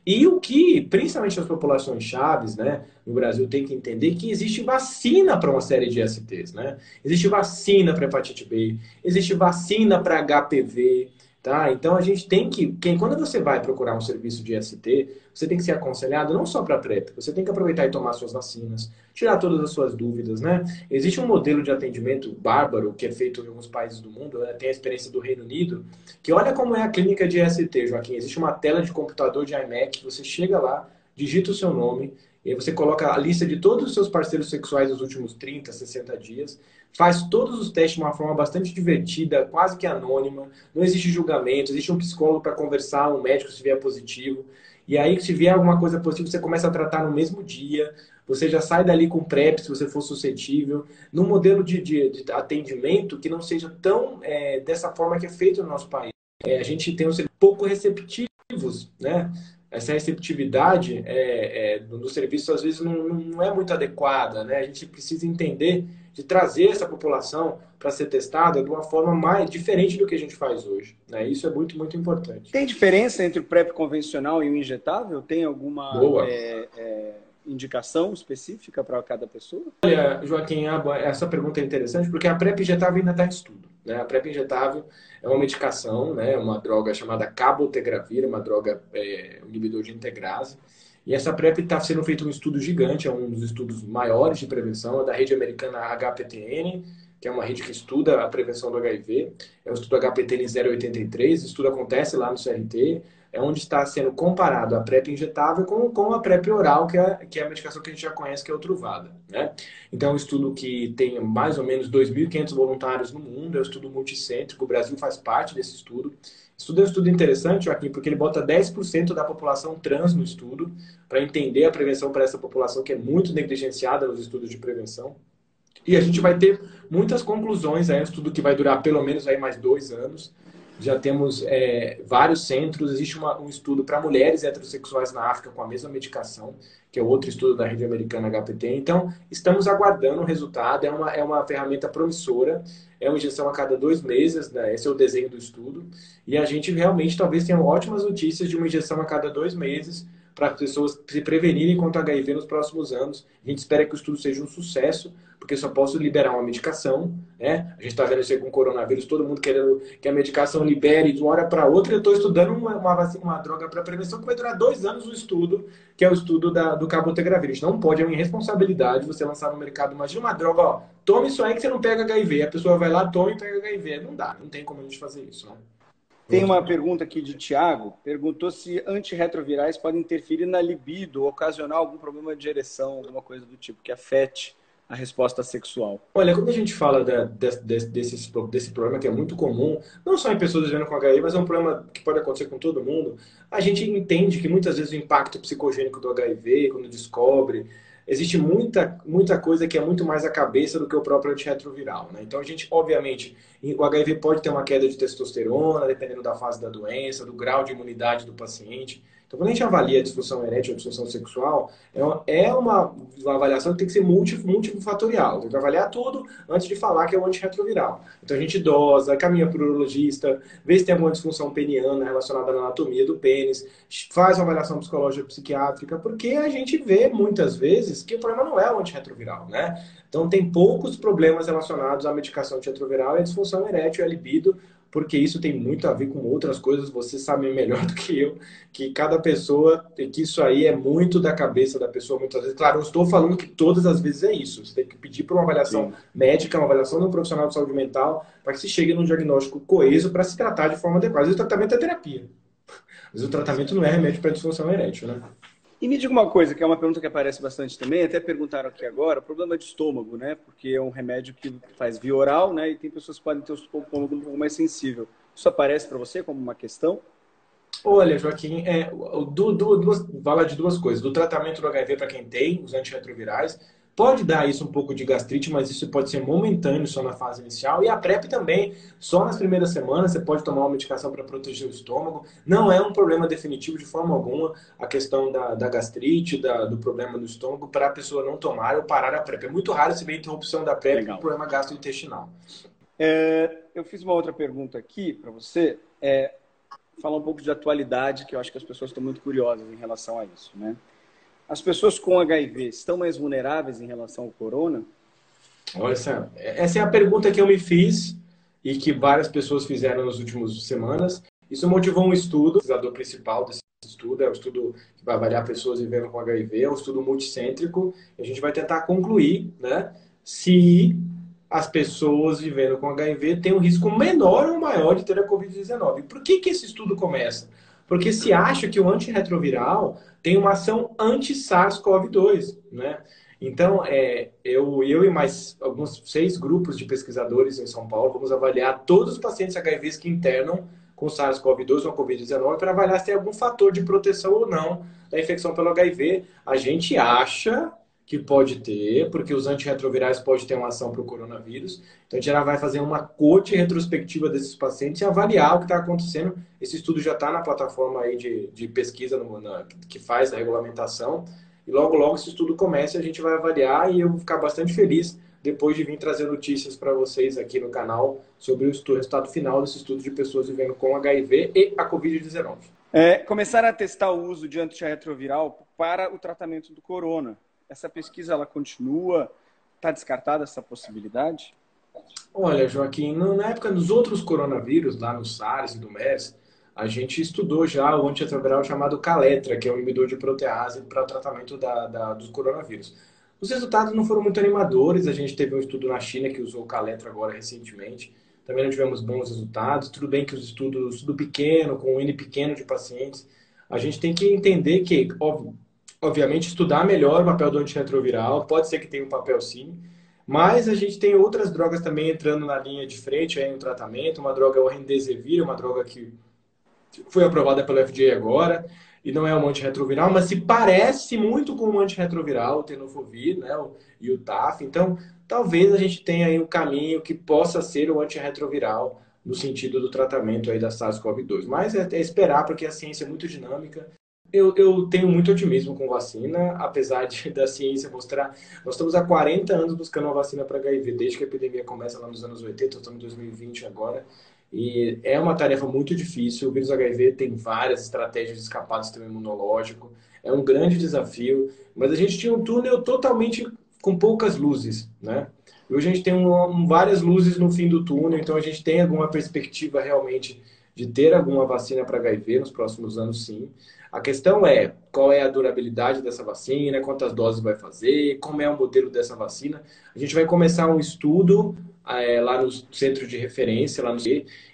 E o que, principalmente as populações chaves, né, no Brasil, tem que entender que existe vacina para uma série de STs, né? Existe vacina para hepatite B, existe vacina para HPV, Tá? Então a gente tem que, quem, quando você vai procurar um serviço de ST, você tem que ser aconselhado não só para PrEP, você tem que aproveitar e tomar suas vacinas, tirar todas as suas dúvidas, né? Existe um modelo de atendimento bárbaro que é feito em alguns países do mundo, né? tem a experiência do Reino Unido, que olha como é a clínica de ST, Joaquim. Existe uma tela de computador de iMac, você chega lá, digita o seu nome, e aí você coloca a lista de todos os seus parceiros sexuais dos últimos 30, 60 dias, faz todos os testes de uma forma bastante divertida, quase que anônima, não existe julgamento, existe um psicólogo para conversar, um médico se vier positivo. E aí, se vier alguma coisa positiva, você começa a tratar no mesmo dia, você já sai dali com PrEP, se você for suscetível, num modelo de, de, de atendimento que não seja tão é, dessa forma que é feito no nosso país. É, a gente tem uns pouco receptivos, né? essa receptividade é, é, do serviço às vezes não, não é muito adequada, né? A gente precisa entender de trazer essa população para ser testada de uma forma mais diferente do que a gente faz hoje. Né? Isso é muito, muito importante. Tem diferença entre o PrEP convencional e o injetável? Tem alguma é, é, indicação específica para cada pessoa? Olha, Joaquim, essa pergunta é interessante porque a PrEP injetável ainda está em estudo. Né? A PrEP injetável é uma medicação, né? uma droga chamada cabotegravir, uma droga é, inibidor de integrase. E essa PrEP está sendo feito um estudo gigante, é um dos estudos maiores de prevenção, é da rede americana HPTN, que é uma rede que estuda a prevenção do HIV. É o estudo HPTN 083, o estudo acontece lá no CRT. é onde está sendo comparado a PrEP injetável com, com a PrEP oral, que é, que é a medicação que a gente já conhece, que é o Truvada. Né? Então, é um estudo que tem mais ou menos 2.500 voluntários no mundo, é um estudo multicêntrico, o Brasil faz parte desse estudo. Estudo é um estudo interessante, Joaquim, porque ele bota 10% da população trans no estudo, para entender a prevenção para essa população que é muito negligenciada nos estudos de prevenção. E a gente vai ter muitas conclusões, é um estudo que vai durar pelo menos aí mais dois anos. Já temos é, vários centros, existe uma, um estudo para mulheres heterossexuais na África com a mesma medicação, que é outro estudo da rede americana HPT. Então, estamos aguardando o resultado, é uma, é uma ferramenta promissora é uma injeção a cada dois meses, né? esse é o desenho do estudo, e a gente realmente talvez tenha ótimas notícias de uma injeção a cada dois meses para as pessoas se prevenirem contra HIV nos próximos anos. A gente espera que o estudo seja um sucesso, porque só posso liberar uma medicação, né? A gente está vendo isso com o coronavírus, todo mundo querendo que a medicação libere de uma hora para outra. Eu estou estudando uma, uma, vacina, uma droga para prevenção que vai durar dois anos o estudo, que é o estudo da, do cabotegravir. Não pode, é uma irresponsabilidade você lançar no mercado. Imagina uma droga, ó, tome isso aí que você não pega HIV. A pessoa vai lá, tome e pega HIV. Não dá, não tem como a gente fazer isso, né? Tem uma pergunta aqui de Tiago. Perguntou se antirretrovirais podem interferir na libido, ocasionar algum problema de ereção, alguma coisa do tipo, que afete a resposta sexual. Olha, quando a gente fala de, de, de, desse, desse problema que é muito comum, não só em pessoas vivendo com HIV, mas é um problema que pode acontecer com todo mundo, a gente entende que muitas vezes o impacto psicogênico do HIV, quando descobre, existe muita, muita coisa que é muito mais a cabeça do que o próprio antirretroviral. Né? Então, a gente, obviamente, o HIV pode ter uma queda de testosterona, dependendo da fase da doença, do grau de imunidade do paciente. Então, quando a gente avalia a disfunção erétil, a disfunção sexual, é uma, é uma, avaliação que tem que ser multi, multifatorial. Tem que avaliar tudo antes de falar que é o antirretroviral. Então, a gente dosa, caminha para o urologista, vê se tem alguma disfunção peniana relacionada à anatomia do pênis, faz uma avaliação psicológica psiquiátrica, porque a gente vê muitas vezes que o problema não é o antirretroviral, né? Então, tem poucos problemas relacionados à medicação antirretroviral e à disfunção erétil e à libido, porque isso tem muito a ver com outras coisas, você sabe melhor do que eu, que cada pessoa, que isso aí é muito da cabeça da pessoa, muitas vezes. Claro, eu estou falando que todas as vezes é isso. Você tem que pedir para uma avaliação Sim. médica, uma avaliação de um profissional de saúde mental, para que se chegue num diagnóstico coeso para se tratar de forma adequada. O tratamento é terapia. Mas o tratamento não é remédio para disfunção erétil, né? E me diga uma coisa, que é uma pergunta que aparece bastante também, até perguntaram aqui agora, problema de estômago, né? Porque é um remédio que faz via oral, né? E tem pessoas que podem ter o estômago um pouco mais sensível. Isso aparece para você como uma questão? Olha, Joaquim, é, do, do, duas, fala de duas coisas. Do tratamento do HIV para quem tem os antirretrovirais, Pode dar isso um pouco de gastrite, mas isso pode ser momentâneo só na fase inicial. E a PrEP também, só nas primeiras semanas você pode tomar uma medicação para proteger o estômago. Não é um problema definitivo de forma alguma a questão da, da gastrite, da, do problema do estômago, para a pessoa não tomar ou parar a PrEP. É muito raro se ver interrupção da PrEP com problema gastrointestinal. É, eu fiz uma outra pergunta aqui para você. É, falar um pouco de atualidade, que eu acho que as pessoas estão muito curiosas em relação a isso, né? As pessoas com HIV estão mais vulneráveis em relação ao corona? Olha, essa, essa é a pergunta que eu me fiz e que várias pessoas fizeram nas últimas semanas. Isso motivou um estudo, o pesquisador principal desse estudo, é um estudo que vai avaliar pessoas vivendo com HIV, é um estudo multicêntrico, a gente vai tentar concluir né, se as pessoas vivendo com HIV têm um risco menor ou maior de ter a Covid-19. Por que, que esse estudo começa? Porque se acha que o antirretroviral tem uma ação anti-SARS-CoV-2, né? Então, é, eu, eu e mais alguns seis grupos de pesquisadores em São Paulo vamos avaliar todos os pacientes HIVs que internam com SARS-CoV-2 ou Covid-19 para avaliar se tem algum fator de proteção ou não da infecção pelo HIV. A gente acha que pode ter, porque os antirretrovirais podem ter uma ação para o coronavírus. Então, a gente já vai fazer uma corte retrospectiva desses pacientes e avaliar o que está acontecendo. Esse estudo já está na plataforma aí de, de pesquisa no, na, que faz a regulamentação. E logo, logo, esse estudo começa, a gente vai avaliar e eu vou ficar bastante feliz depois de vir trazer notícias para vocês aqui no canal sobre o estudo, resultado final desse estudo de pessoas vivendo com HIV e a Covid-19. É, começaram a testar o uso de antirretroviral para o tratamento do corona. Essa pesquisa ela continua? Está descartada essa possibilidade? Olha, Joaquim, na época dos outros coronavírus, lá no SARS e do MERS, a gente estudou já o antirretroviral chamado Caletra, que é um inibidor de protease para o tratamento da, da, dos coronavírus. Os resultados não foram muito animadores. A gente teve um estudo na China que usou Caletra agora recentemente. também não tivemos bons resultados. Tudo bem que os estudos, estudo pequeno, com um N pequeno de pacientes, a gente tem que entender que, obviamente, estudar melhor o papel do antirretroviral, pode ser que tenha um papel sim, mas a gente tem outras drogas também entrando na linha de frente aí no tratamento, uma droga é o Remdesivir, uma droga que foi aprovada pelo FDA agora, e não é um antirretroviral, mas se parece muito com um antirretroviral, o tenofovir, né, e o TAF. Então, talvez a gente tenha aí um caminho que possa ser o antirretroviral no sentido do tratamento aí da SARS-CoV-2. Mas é, é, esperar, porque a ciência é muito dinâmica. Eu, eu tenho muito otimismo com vacina, apesar de, da ciência mostrar... Nós estamos há 40 anos buscando uma vacina para HIV, desde que a epidemia começa lá nos anos 80, estamos em 2020 agora. E é uma tarefa muito difícil. O vírus HIV tem várias estratégias de escapar do sistema imunológico. É um grande desafio. Mas a gente tinha um túnel totalmente com poucas luzes, né? Hoje a gente tem um, várias luzes no fim do túnel, então a gente tem alguma perspectiva realmente de ter alguma vacina para HIV nos próximos anos, sim. A questão é qual é a durabilidade dessa vacina, quantas doses vai fazer, como é o modelo dessa vacina. A gente vai começar um estudo é, lá no centro de referência, lá no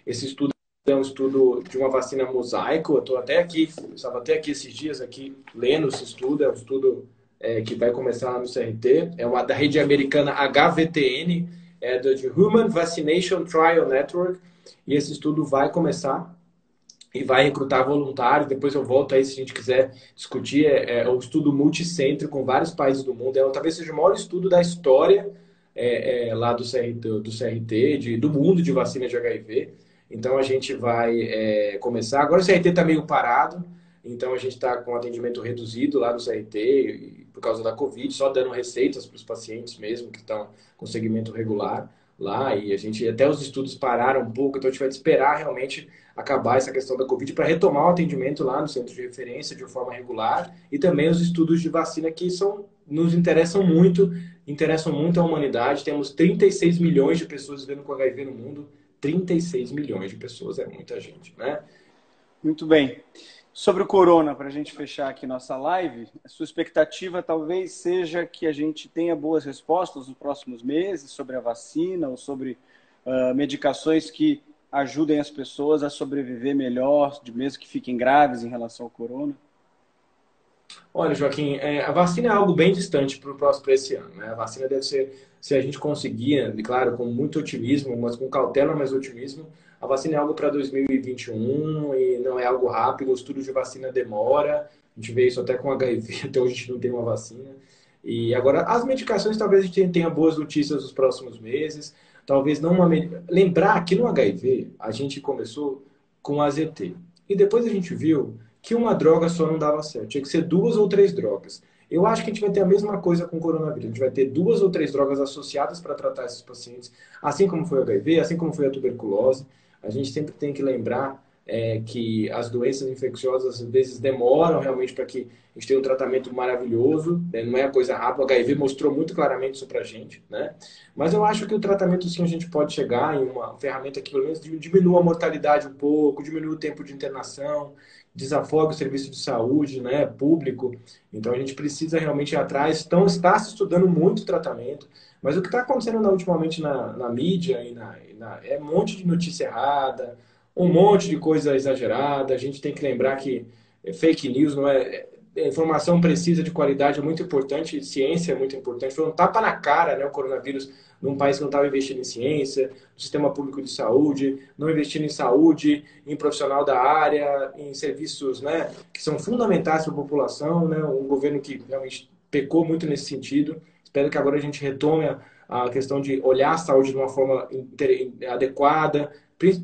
esse estudo é um estudo de uma vacina mosaico. Eu estou até aqui, estava até aqui esses dias aqui lendo esse estudo. É um estudo é, que vai começar lá no CRT. É uma da rede americana HVTN, é do Human Vaccination Trial Network. E esse estudo vai começar e vai recrutar voluntários. Depois eu volto aí se a gente quiser discutir. É, é um estudo multicêntrico com vários países do mundo. É, talvez seja o maior estudo da história é, é, lá do CRT, do, CRT de, do mundo de vacina de HIV. Então a gente vai é, começar. Agora o CRT está meio parado, então a gente está com atendimento reduzido lá no CRT por causa da Covid, só dando receitas para os pacientes mesmo que estão com segmento regular lá. E a gente até os estudos pararam um pouco, então a gente vai esperar realmente acabar essa questão da Covid para retomar o atendimento lá no centro de referência de forma regular e também os estudos de vacina que são nos interessam muito, interessam muito a humanidade. Temos 36 milhões de pessoas vivendo com HIV no mundo. 36 milhões de pessoas é muita gente, né? Muito bem. Sobre o corona, para a gente fechar aqui nossa live, a sua expectativa talvez seja que a gente tenha boas respostas nos próximos meses sobre a vacina ou sobre uh, medicações que ajudem as pessoas a sobreviver melhor, de mesmo que fiquem graves em relação ao corona? Olha, Joaquim, é, a vacina é algo bem distante para o próximo esse ano. Né? A vacina deve ser, se a gente conseguir, claro, com muito otimismo, mas com cautela, mas otimismo, a vacina é algo para 2021 e não é algo rápido. O estudo de vacina demora. A gente vê isso até com HIV, até hoje a gente não tem uma vacina. E agora, as medicações, talvez a gente tenha boas notícias nos próximos meses. Talvez não uma. Lembrar que no HIV a gente começou com AZT. E depois a gente viu que uma droga só não dava certo. Tinha que ser duas ou três drogas. Eu acho que a gente vai ter a mesma coisa com o coronavírus. A gente vai ter duas ou três drogas associadas para tratar esses pacientes, assim como foi o HIV, assim como foi a tuberculose. A gente sempre tem que lembrar é, que as doenças infecciosas às vezes demoram realmente para que a gente tenha um tratamento maravilhoso, né? não é coisa rápida. O HIV mostrou muito claramente isso para a gente, né? Mas eu acho que o tratamento sim a gente pode chegar em uma ferramenta que pelo menos diminua a mortalidade um pouco, diminua o tempo de internação, desafoga o serviço de saúde né, público. Então a gente precisa realmente ir atrás. Então está se estudando muito tratamento, mas o que está acontecendo na, ultimamente na, na mídia e na, e na, é um monte de notícia errada, um monte de coisa exagerada. A gente tem que lembrar que fake news não é, é informação precisa de qualidade é muito importante, ciência é muito importante. Foi um tapa na cara, né, o coronavírus num país que não estava investindo em ciência, no sistema público de saúde, não investindo em saúde, em profissional da área, em serviços né, que são fundamentais para a população, né, um governo que realmente pecou muito nesse sentido. Espero que agora a gente retome a, a questão de olhar a saúde de uma forma adequada,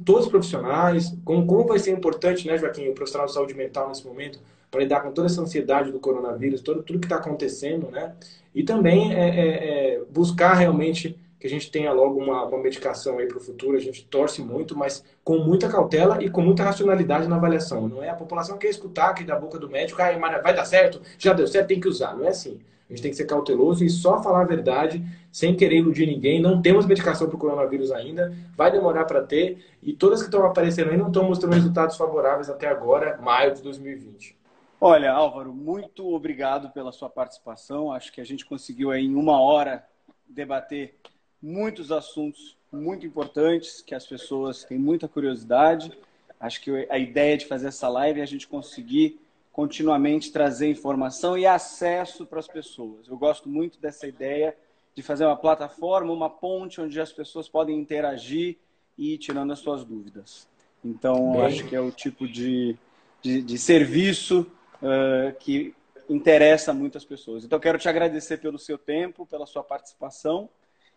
todos os profissionais, como, como vai ser importante, né, Joaquim, o profissional de saúde mental nesse momento, para lidar com toda essa ansiedade do coronavírus, todo, tudo que está acontecendo, né? E também é, é, é buscar realmente que a gente tenha logo uma, uma medicação aí para o futuro. A gente torce muito, mas com muita cautela e com muita racionalidade na avaliação. Não é a população quer escutar aqui da boca do médico, ah, vai dar certo, já deu certo, tem que usar. Não é assim. A gente tem que ser cauteloso e só falar a verdade, sem querer iludir ninguém. Não temos medicação para o coronavírus ainda, vai demorar para ter. E todas que estão aparecendo aí não estão mostrando resultados favoráveis até agora, maio de 2020. Olha, Álvaro, muito obrigado pela sua participação. Acho que a gente conseguiu aí em uma hora debater muitos assuntos muito importantes, que as pessoas têm muita curiosidade. Acho que a ideia de fazer essa live é a gente conseguir continuamente trazer informação e acesso para as pessoas. Eu gosto muito dessa ideia de fazer uma plataforma, uma ponte onde as pessoas podem interagir e ir tirando as suas dúvidas. Então, acho que é o tipo de, de, de serviço uh, que interessa muitas pessoas. Então, quero te agradecer pelo seu tempo, pela sua participação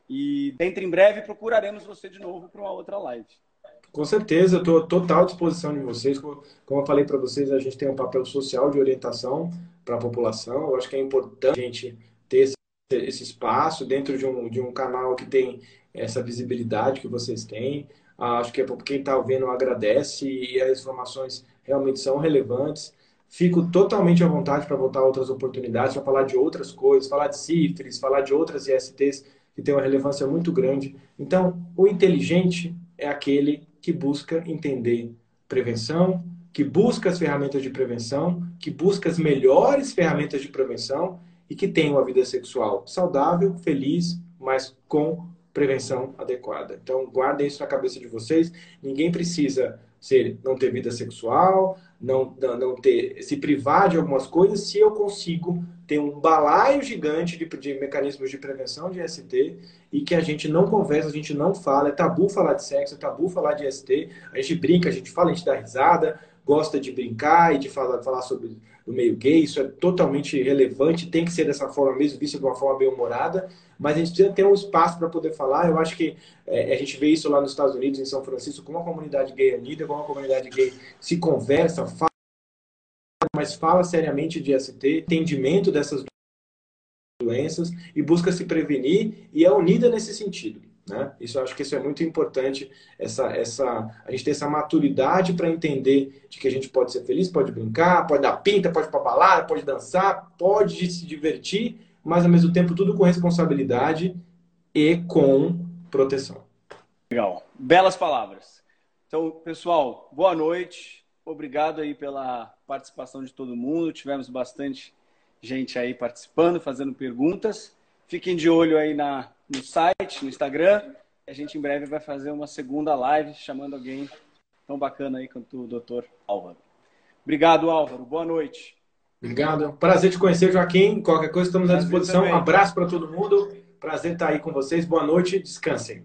e dentro em breve procuraremos você de novo para uma outra live. Com certeza, eu estou total disposição de vocês. Como eu falei para vocês, a gente tem um papel social de orientação para a população. Eu acho que é importante a gente ter esse, esse espaço dentro de um, de um canal que tem essa visibilidade que vocês têm. Acho que é quem está vendo agradece e as informações realmente são relevantes. Fico totalmente à vontade para voltar a outras oportunidades, para falar de outras coisas, falar de sífilis, falar de outras ISTs que têm uma relevância muito grande. Então, o inteligente é aquele que busca entender prevenção, que busca as ferramentas de prevenção, que busca as melhores ferramentas de prevenção e que tem uma vida sexual saudável, feliz, mas com prevenção adequada. Então, guardem isso na cabeça de vocês. Ninguém precisa ser não ter vida sexual, não, não ter se privar de algumas coisas, se eu consigo ter um balaio gigante de, de mecanismos de prevenção de ST e que a gente não conversa, a gente não fala, é tabu falar de sexo, é tabu falar de ST, a gente brinca, a gente fala, a gente dá risada, gosta de brincar e de falar, falar sobre o meio gay, isso é totalmente relevante, tem que ser dessa forma mesmo, visto de uma forma bem humorada, mas a gente precisa ter um espaço para poder falar. Eu acho que é, a gente vê isso lá nos Estados Unidos, em São Francisco, como a comunidade gay é unida, como a comunidade gay se conversa, fala, mas fala seriamente de ST, entendimento dessas doenças e busca se prevenir e é unida nesse sentido. Né? Isso acho que isso é muito importante, essa, essa, a gente ter essa maturidade para entender de que a gente pode ser feliz, pode brincar, pode dar pinta, pode ir para balada, pode dançar, pode se divertir, mas ao mesmo tempo tudo com responsabilidade e com proteção. Legal, belas palavras. Então, pessoal, boa noite. Obrigado aí pela participação de todo mundo. Tivemos bastante gente aí participando, fazendo perguntas. Fiquem de olho aí na, no site, no Instagram. A gente em breve vai fazer uma segunda live chamando alguém tão bacana aí quanto o doutor Álvaro. Obrigado, Álvaro. Boa noite. Obrigado. Prazer te conhecer, Joaquim. Qualquer coisa, estamos à disposição. Um abraço para todo mundo. Prazer estar aí com vocês. Boa noite. Descansem.